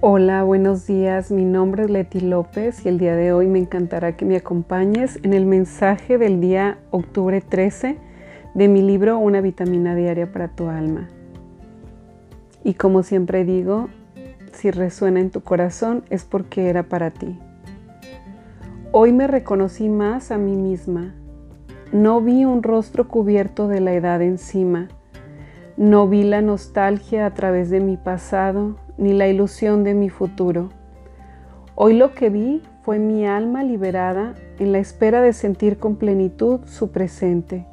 Hola, buenos días. Mi nombre es Leti López y el día de hoy me encantará que me acompañes en el mensaje del día octubre 13 de mi libro Una vitamina diaria para tu alma. Y como siempre digo, si resuena en tu corazón es porque era para ti. Hoy me reconocí más a mí misma. No vi un rostro cubierto de la edad encima. No vi la nostalgia a través de mi pasado ni la ilusión de mi futuro. Hoy lo que vi fue mi alma liberada en la espera de sentir con plenitud su presente.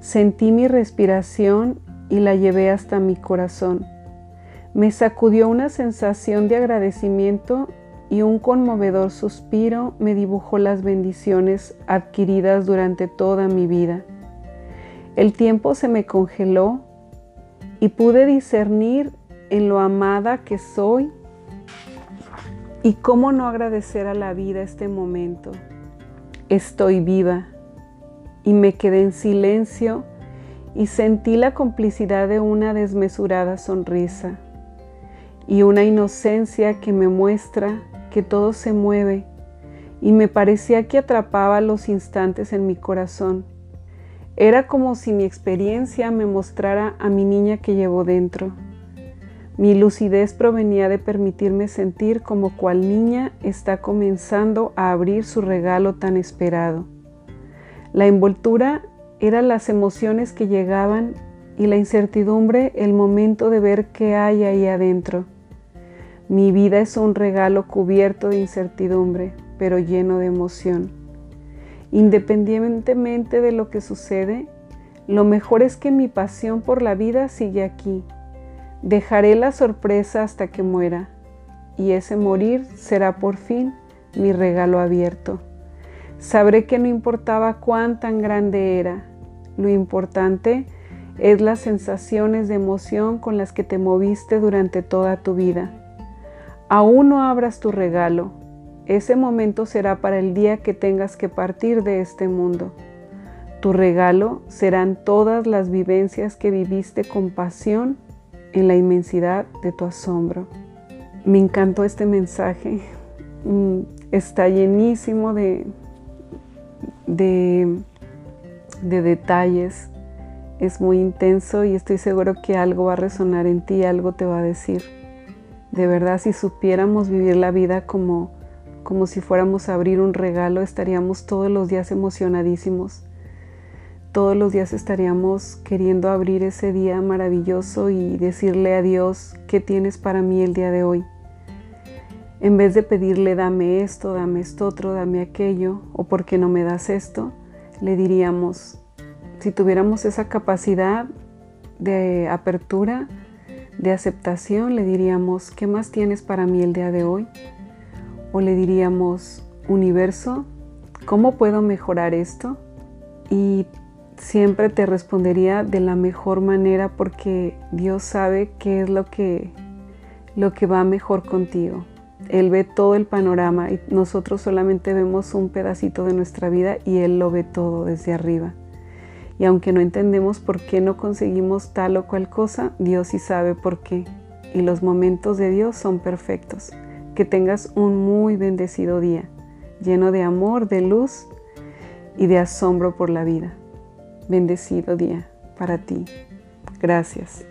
Sentí mi respiración y la llevé hasta mi corazón. Me sacudió una sensación de agradecimiento y un conmovedor suspiro me dibujó las bendiciones adquiridas durante toda mi vida. El tiempo se me congeló y pude discernir en lo amada que soy y cómo no agradecer a la vida este momento. Estoy viva y me quedé en silencio y sentí la complicidad de una desmesurada sonrisa y una inocencia que me muestra que todo se mueve y me parecía que atrapaba los instantes en mi corazón. Era como si mi experiencia me mostrara a mi niña que llevo dentro. Mi lucidez provenía de permitirme sentir como cual niña está comenzando a abrir su regalo tan esperado. La envoltura era las emociones que llegaban y la incertidumbre el momento de ver qué hay ahí adentro. Mi vida es un regalo cubierto de incertidumbre, pero lleno de emoción. Independientemente de lo que sucede, lo mejor es que mi pasión por la vida sigue aquí Dejaré la sorpresa hasta que muera, y ese morir será por fin mi regalo abierto. Sabré que no importaba cuán tan grande era, lo importante es las sensaciones de emoción con las que te moviste durante toda tu vida. Aún no abras tu regalo, ese momento será para el día que tengas que partir de este mundo. Tu regalo serán todas las vivencias que viviste con pasión en la inmensidad de tu asombro. Me encantó este mensaje. Mm, está llenísimo de, de, de detalles. Es muy intenso y estoy seguro que algo va a resonar en ti, algo te va a decir. De verdad, si supiéramos vivir la vida como, como si fuéramos a abrir un regalo, estaríamos todos los días emocionadísimos todos los días estaríamos queriendo abrir ese día maravilloso y decirle a Dios, ¿qué tienes para mí el día de hoy? En vez de pedirle, dame esto, dame esto otro, dame aquello, o por qué no me das esto, le diríamos, si tuviéramos esa capacidad de apertura, de aceptación, le diríamos, ¿qué más tienes para mí el día de hoy? O le diríamos, universo, ¿cómo puedo mejorar esto? Y siempre te respondería de la mejor manera porque Dios sabe qué es lo que, lo que va mejor contigo. Él ve todo el panorama y nosotros solamente vemos un pedacito de nuestra vida y Él lo ve todo desde arriba. Y aunque no entendemos por qué no conseguimos tal o cual cosa, Dios sí sabe por qué. Y los momentos de Dios son perfectos. Que tengas un muy bendecido día, lleno de amor, de luz y de asombro por la vida. Bendecido día para ti. Gracias.